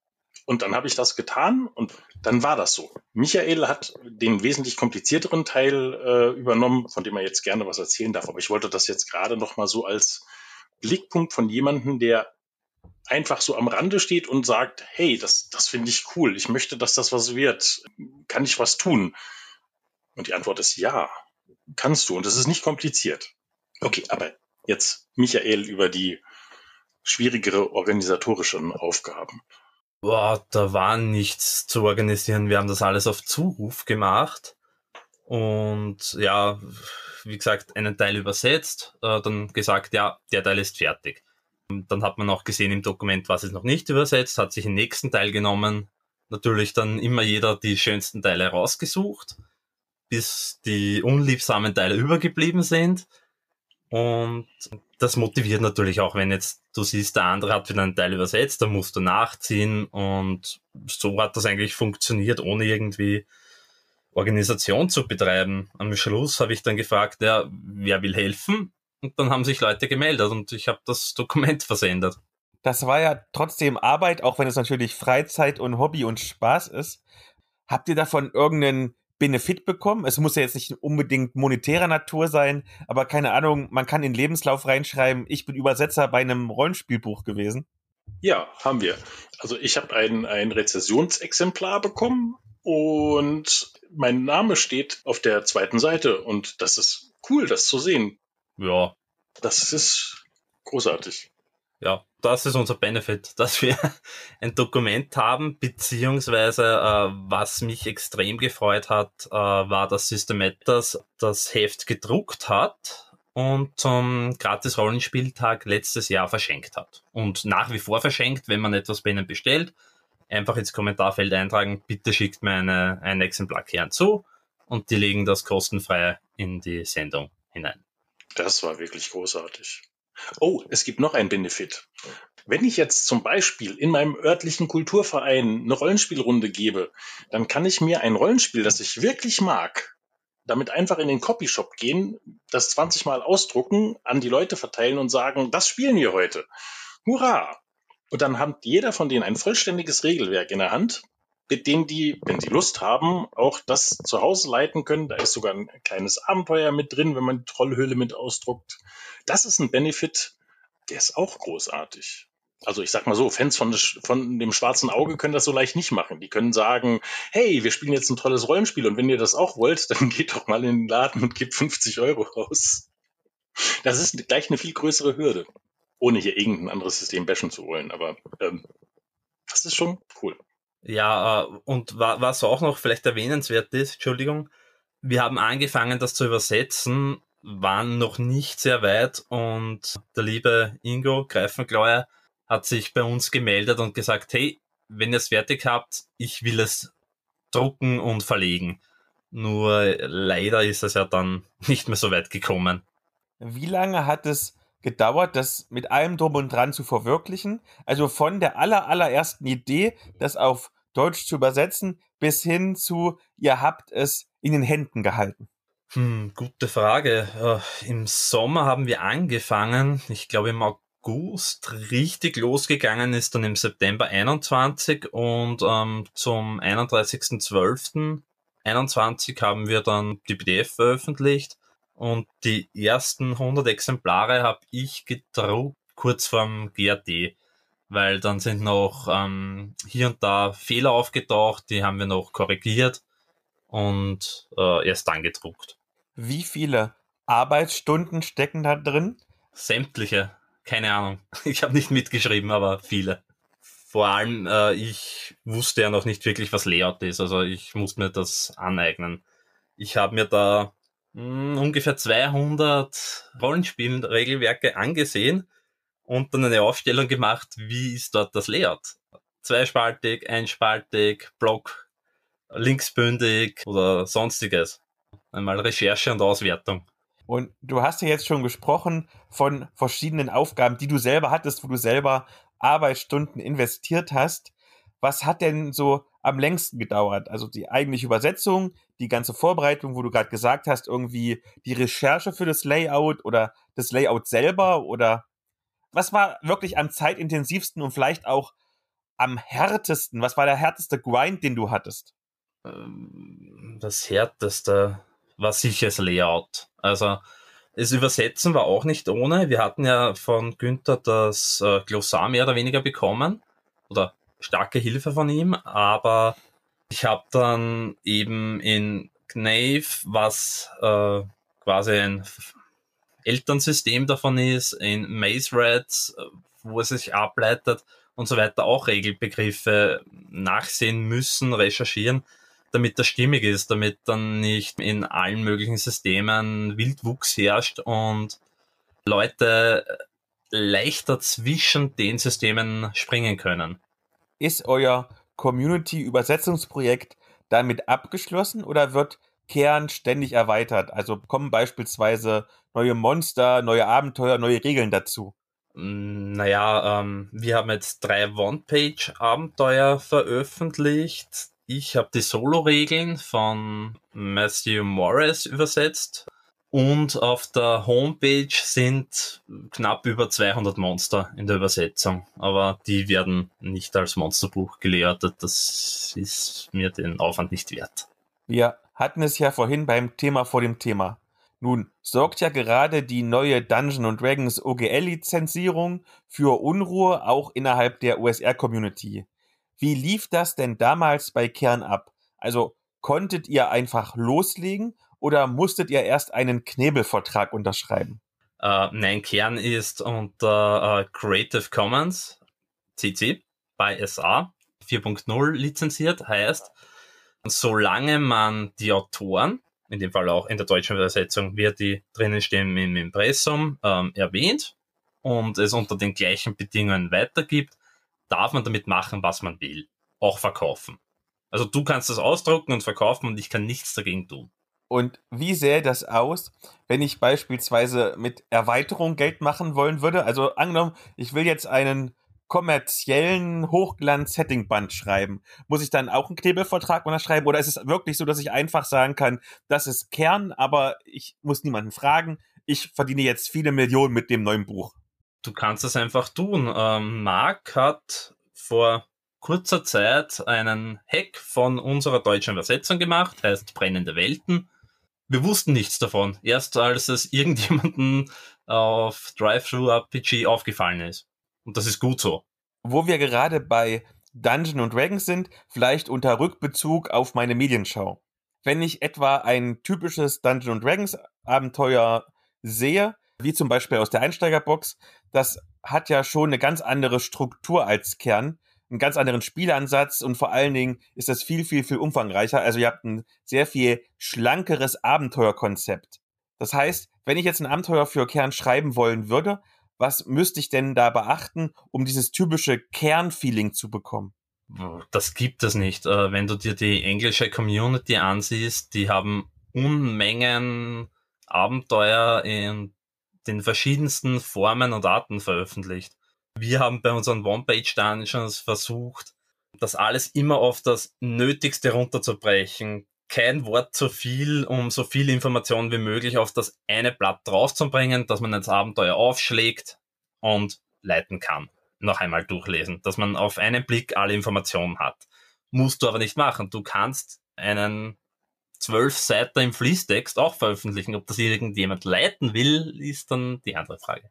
Und dann habe ich das getan und dann war das so. Michael hat den wesentlich komplizierteren Teil äh, übernommen, von dem er jetzt gerne was erzählen darf. Aber ich wollte das jetzt gerade noch mal so als Blickpunkt von jemandem, der einfach so am Rande steht und sagt, hey, das, das finde ich cool. Ich möchte, dass das was wird. Kann ich was tun? Und die Antwort ist ja, kannst du. Und es ist nicht kompliziert. Okay, aber jetzt Michael über die schwierigere organisatorischen Aufgaben. Boah, da war nichts zu organisieren. Wir haben das alles auf Zuruf gemacht. Und ja, wie gesagt, einen Teil übersetzt, äh, dann gesagt, ja, der Teil ist fertig. Dann hat man auch gesehen im Dokument, was ist noch nicht übersetzt, hat sich den nächsten Teil genommen. Natürlich dann immer jeder die schönsten Teile rausgesucht, bis die unliebsamen Teile übergeblieben sind. Und das motiviert natürlich auch, wenn jetzt du siehst, der andere hat wieder einen Teil übersetzt, dann musst du nachziehen und so hat das eigentlich funktioniert, ohne irgendwie Organisation zu betreiben. Am Schluss habe ich dann gefragt, ja, wer will helfen? Und dann haben sich Leute gemeldet und ich habe das Dokument versendet. Das war ja trotzdem Arbeit, auch wenn es natürlich Freizeit und Hobby und Spaß ist. Habt ihr davon irgendeinen Benefit bekommen. Es muss ja jetzt nicht unbedingt monetärer Natur sein, aber keine Ahnung, man kann in Lebenslauf reinschreiben, ich bin Übersetzer bei einem Rollenspielbuch gewesen. Ja, haben wir. Also ich habe ein, ein Rezessionsexemplar bekommen und mein Name steht auf der zweiten Seite und das ist cool, das zu sehen. Ja. Das ist großartig ja, das ist unser Benefit, dass wir ein Dokument haben, beziehungsweise äh, was mich extrem gefreut hat, äh, war, dass Systematas das Heft gedruckt hat und zum Gratis-Rollenspieltag letztes Jahr verschenkt hat. Und nach wie vor verschenkt, wenn man etwas bei ihnen bestellt, einfach ins Kommentarfeld eintragen, bitte schickt mir eine, ein Exemplar Kern zu und die legen das kostenfrei in die Sendung hinein. Das war wirklich großartig. Oh, es gibt noch ein Benefit. Wenn ich jetzt zum Beispiel in meinem örtlichen Kulturverein eine Rollenspielrunde gebe, dann kann ich mir ein Rollenspiel, das ich wirklich mag, damit einfach in den Copyshop gehen, das 20 Mal ausdrucken, an die Leute verteilen und sagen, das spielen wir heute. Hurra! Und dann hat jeder von denen ein vollständiges Regelwerk in der Hand, mit denen die, wenn sie Lust haben, auch das zu Hause leiten können. Da ist sogar ein kleines Abenteuer mit drin, wenn man die Trollhöhle mit ausdruckt. Das ist ein Benefit, der ist auch großartig. Also ich sag mal so, Fans von, von, dem schwarzen Auge können das so leicht nicht machen. Die können sagen, hey, wir spielen jetzt ein tolles Rollenspiel und wenn ihr das auch wollt, dann geht doch mal in den Laden und gebt 50 Euro raus. Das ist gleich eine viel größere Hürde, ohne hier irgendein anderes System bashen zu wollen. Aber ähm, das ist schon cool. Ja, äh, und was auch noch vielleicht erwähnenswert ist, Entschuldigung, wir haben angefangen, das zu übersetzen, waren noch nicht sehr weit und der liebe Ingo Greifenklauer hat sich bei uns gemeldet und gesagt, hey, wenn ihr es fertig habt, ich will es drucken und verlegen. Nur leider ist es ja dann nicht mehr so weit gekommen. Wie lange hat es gedauert, das mit allem drum und dran zu verwirklichen? Also von der aller, allerersten Idee, das auf Deutsch zu übersetzen, bis hin zu, ihr habt es in den Händen gehalten. Hm, gute Frage. Äh, Im Sommer haben wir angefangen. Ich glaube im August richtig losgegangen ist dann im September 21 und ähm, zum 31.12.21 haben wir dann die PDF veröffentlicht und die ersten 100 Exemplare habe ich gedruckt kurz vorm GRT, weil dann sind noch ähm, hier und da Fehler aufgetaucht, die haben wir noch korrigiert und äh, erst dann gedruckt. Wie viele Arbeitsstunden stecken da drin? Sämtliche. Keine Ahnung. Ich habe nicht mitgeschrieben, aber viele. Vor allem, äh, ich wusste ja noch nicht wirklich, was Layout ist. Also ich muss mir das aneignen. Ich habe mir da hm, ungefähr 200 Rollenspielregelwerke angesehen und dann eine Aufstellung gemacht, wie ist dort das Layout. Zweispaltig, einspaltig, Block, linksbündig oder sonstiges. Einmal Recherche und Auswertung. Und du hast ja jetzt schon gesprochen von verschiedenen Aufgaben, die du selber hattest, wo du selber Arbeitsstunden investiert hast. Was hat denn so am längsten gedauert? Also die eigentliche Übersetzung, die ganze Vorbereitung, wo du gerade gesagt hast, irgendwie die Recherche für das Layout oder das Layout selber oder was war wirklich am zeitintensivsten und vielleicht auch am härtesten? Was war der härteste Grind, den du hattest? Ähm, das härteste war sicher das Layout. Also das Übersetzen war auch nicht ohne. Wir hatten ja von Günther das äh, Glossar mehr oder weniger bekommen oder starke Hilfe von ihm, aber ich habe dann eben in Knave, was äh, quasi ein Elternsystem davon ist, in Maze Rats, wo es sich ableitet und so weiter, auch Regelbegriffe nachsehen müssen, recherchieren damit das stimmig ist, damit dann nicht in allen möglichen Systemen Wildwuchs herrscht und Leute leichter zwischen den Systemen springen können. Ist euer Community-Übersetzungsprojekt damit abgeschlossen oder wird Kern ständig erweitert? Also kommen beispielsweise neue Monster, neue Abenteuer, neue Regeln dazu? Mm, naja, ähm, wir haben jetzt drei One-Page-Abenteuer veröffentlicht. Ich habe die Solo-Regeln von Matthew Morris übersetzt und auf der Homepage sind knapp über 200 Monster in der Übersetzung, aber die werden nicht als Monsterbuch gelehrtet. Das ist mir den Aufwand nicht wert. Wir hatten es ja vorhin beim Thema vor dem Thema. Nun sorgt ja gerade die neue Dungeon Dragons OGL-Lizenzierung für Unruhe auch innerhalb der USR-Community. Wie lief das denn damals bei Kern ab? Also konntet ihr einfach loslegen oder musstet ihr erst einen Knebelvertrag unterschreiben? Uh, nein, Kern ist unter uh, Creative Commons CC bei SA 4.0 lizenziert, heißt, solange man die Autoren, in dem Fall auch in der deutschen Übersetzung wird die drinnen stehen im Impressum, ähm, erwähnt und es unter den gleichen Bedingungen weitergibt, darf man damit machen, was man will. Auch verkaufen. Also du kannst das ausdrucken und verkaufen und ich kann nichts dagegen tun. Und wie sähe das aus, wenn ich beispielsweise mit Erweiterung Geld machen wollen würde? Also angenommen, ich will jetzt einen kommerziellen Hochglanz-Setting-Band schreiben. Muss ich dann auch einen Knebelvertrag unterschreiben? Oder ist es wirklich so, dass ich einfach sagen kann, das ist Kern, aber ich muss niemanden fragen. Ich verdiene jetzt viele Millionen mit dem neuen Buch du kannst es einfach tun. Ähm, Mark hat vor kurzer Zeit einen Hack von unserer deutschen Übersetzung gemacht, heißt Brennende Welten. Wir wussten nichts davon, erst als es irgendjemanden auf Drive-Thru RPG aufgefallen ist. Und das ist gut so. wo wir gerade bei Dungeon und Dragons sind, vielleicht unter Rückbezug auf meine Medienschau. Wenn ich etwa ein typisches Dungeon Dragons Abenteuer sehe, wie zum Beispiel aus der Einsteigerbox, das hat ja schon eine ganz andere Struktur als Kern, einen ganz anderen Spielansatz und vor allen Dingen ist das viel, viel, viel umfangreicher. Also ihr habt ein sehr viel schlankeres Abenteuerkonzept. Das heißt, wenn ich jetzt ein Abenteuer für Kern schreiben wollen würde, was müsste ich denn da beachten, um dieses typische Kernfeeling zu bekommen? Das gibt es nicht. Äh, wenn du dir die englische Community ansiehst, die haben Unmengen Abenteuer in den verschiedensten Formen und Arten veröffentlicht. Wir haben bei unseren One-Page-Dungeons versucht, das alles immer auf das Nötigste runterzubrechen. Kein Wort zu viel, um so viel Information wie möglich auf das eine Blatt draufzubringen, dass man das Abenteuer aufschlägt und leiten kann. Noch einmal durchlesen, dass man auf einen Blick alle Informationen hat. Musst du aber nicht machen. Du kannst einen zwölf Seiten im Fließtext auch veröffentlichen. Ob das irgendjemand leiten will, ist dann die andere Frage.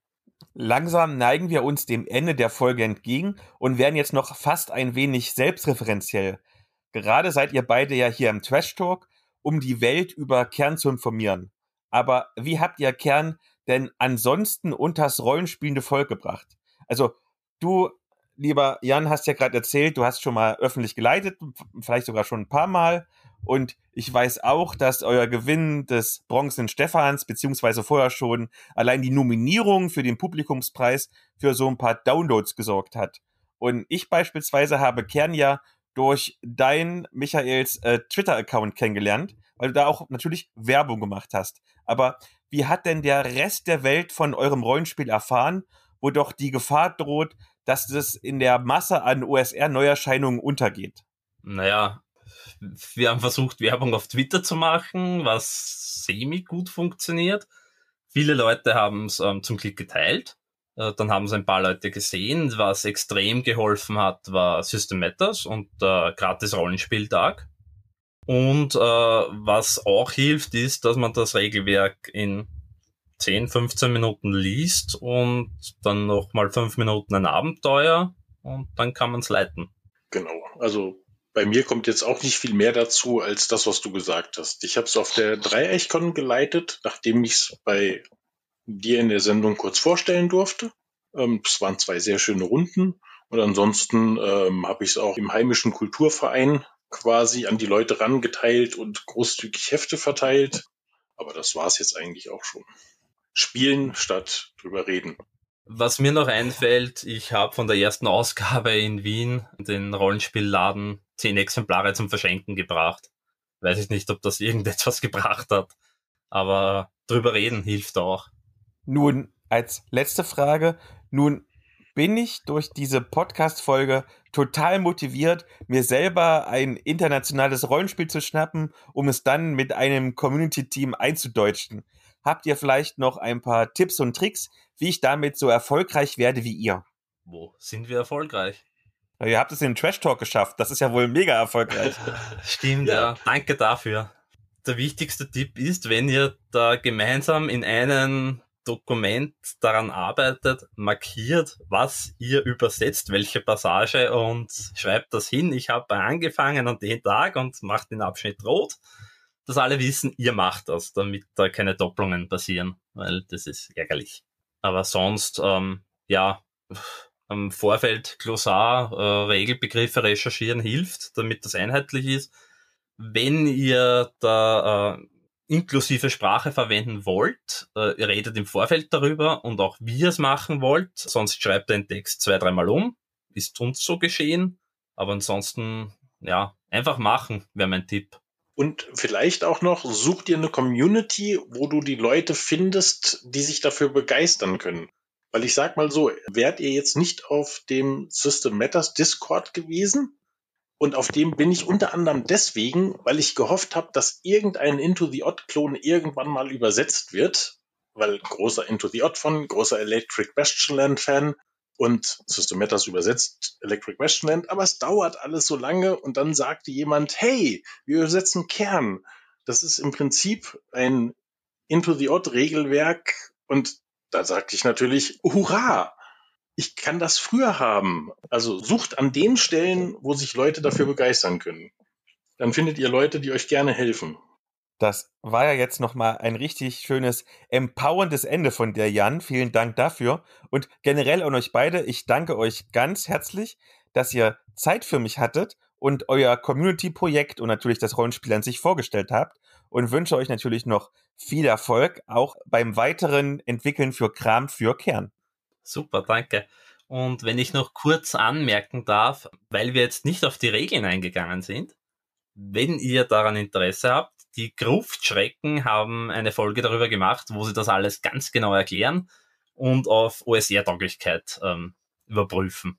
Langsam neigen wir uns dem Ende der Folge entgegen und werden jetzt noch fast ein wenig selbstreferenziell. Gerade seid ihr beide ja hier im Trash Talk, um die Welt über Kern zu informieren. Aber wie habt ihr Kern denn ansonsten unters rollenspielende Volk gebracht? Also, du, lieber Jan, hast ja gerade erzählt, du hast schon mal öffentlich geleitet, vielleicht sogar schon ein paar Mal. Und ich weiß auch, dass euer Gewinn des Bronzen Stephans, beziehungsweise vorher schon allein die Nominierung für den Publikumspreis für so ein paar Downloads gesorgt hat. Und ich beispielsweise habe Kern ja durch dein Michaels äh, Twitter-Account kennengelernt, weil du da auch natürlich Werbung gemacht hast. Aber wie hat denn der Rest der Welt von eurem Rollenspiel erfahren, wo doch die Gefahr droht, dass das in der Masse an OSR-Neuerscheinungen untergeht? Naja, wir haben versucht, Werbung auf Twitter zu machen, was semi gut funktioniert. Viele Leute haben es ähm, zum Glück geteilt. Äh, dann haben es ein paar Leute gesehen. Was extrem geholfen hat, war System Matters und äh, gratis Rollenspieltag. Und äh, was auch hilft, ist, dass man das Regelwerk in 10, 15 Minuten liest und dann nochmal 5 Minuten ein Abenteuer und dann kann man es leiten. Genau. Also bei mir kommt jetzt auch nicht viel mehr dazu als das, was du gesagt hast. Ich habe es auf der Dreieichkon geleitet, nachdem ich es bei dir in der Sendung kurz vorstellen durfte. Ähm, es waren zwei sehr schöne Runden. Und ansonsten ähm, habe ich es auch im heimischen Kulturverein quasi an die Leute rangeteilt und großzügig Hefte verteilt. Aber das war es jetzt eigentlich auch schon. Spielen statt drüber reden. Was mir noch einfällt, ich habe von der ersten Ausgabe in Wien den Rollenspielladen zehn Exemplare zum Verschenken gebracht. Weiß ich nicht, ob das irgendetwas gebracht hat. Aber drüber reden hilft auch. Nun, als letzte Frage, nun bin ich durch diese Podcast-Folge total motiviert, mir selber ein internationales Rollenspiel zu schnappen, um es dann mit einem Community-Team einzudeutschen. Habt ihr vielleicht noch ein paar Tipps und Tricks, wie ich damit so erfolgreich werde wie ihr? Wo sind wir erfolgreich? Ja, ihr habt es in den Trash Talk geschafft. Das ist ja wohl mega erfolgreich. Stimmt, ja. ja. Danke dafür. Der wichtigste Tipp ist, wenn ihr da gemeinsam in einem Dokument daran arbeitet, markiert, was ihr übersetzt, welche Passage und schreibt das hin. Ich habe angefangen an den Tag und macht den Abschnitt rot. Dass alle wissen, ihr macht das, damit da keine Doppelungen passieren, weil das ist ärgerlich. Aber sonst, ähm, ja, am Vorfeld Glossar, äh, Regelbegriffe recherchieren hilft, damit das einheitlich ist. Wenn ihr da äh, inklusive Sprache verwenden wollt, äh, ihr redet im Vorfeld darüber und auch wie ihr es machen wollt, sonst schreibt den Text zwei, dreimal um. Ist uns so geschehen. Aber ansonsten, ja, einfach machen, wäre mein Tipp. Und vielleicht auch noch, such dir eine Community, wo du die Leute findest, die sich dafür begeistern können. Weil ich sag mal so, wärt ihr jetzt nicht auf dem System Matters Discord gewesen? Und auf dem bin ich unter anderem deswegen, weil ich gehofft habe, dass irgendein Into the Odd-Klon irgendwann mal übersetzt wird. Weil großer Into the Odd von, großer Electric Bastionland-Fan und System Matters übersetzt Electric Bastionland, aber es dauert alles so lange und dann sagte jemand, hey, wir übersetzen Kern. Das ist im Prinzip ein Into the Odd Regelwerk und da sagte ich natürlich, hurra! ich kann das früher haben. Also sucht an den Stellen, wo sich Leute dafür begeistern können. Dann findet ihr Leute, die euch gerne helfen. Das war ja jetzt nochmal ein richtig schönes, empowerndes Ende von der Jan. Vielen Dank dafür. Und generell an euch beide, ich danke euch ganz herzlich, dass ihr Zeit für mich hattet und euer Community-Projekt und natürlich das Rollenspiel an sich vorgestellt habt und wünsche euch natürlich noch viel Erfolg auch beim weiteren Entwickeln für Kram für Kern. Super, danke. Und wenn ich noch kurz anmerken darf, weil wir jetzt nicht auf die Regeln eingegangen sind, wenn ihr daran Interesse habt, die Gruftschrecken haben eine Folge darüber gemacht, wo sie das alles ganz genau erklären und auf OSR-Tauglichkeit ähm, überprüfen.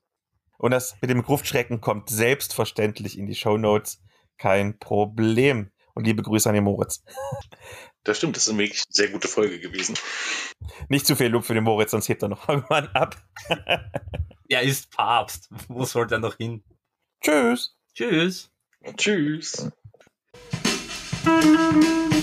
Und das mit dem Gruftschrecken kommt selbstverständlich in die Show Notes. Kein Problem. Und liebe Grüße an den Moritz. Das stimmt, das ist eine wirklich sehr gute Folge gewesen. Nicht zu viel Lob für den Moritz, sonst hebt er noch irgendwann ab. er ist Papst. Wo soll der noch hin? Tschüss. Tschüss. Tschüss. thank you.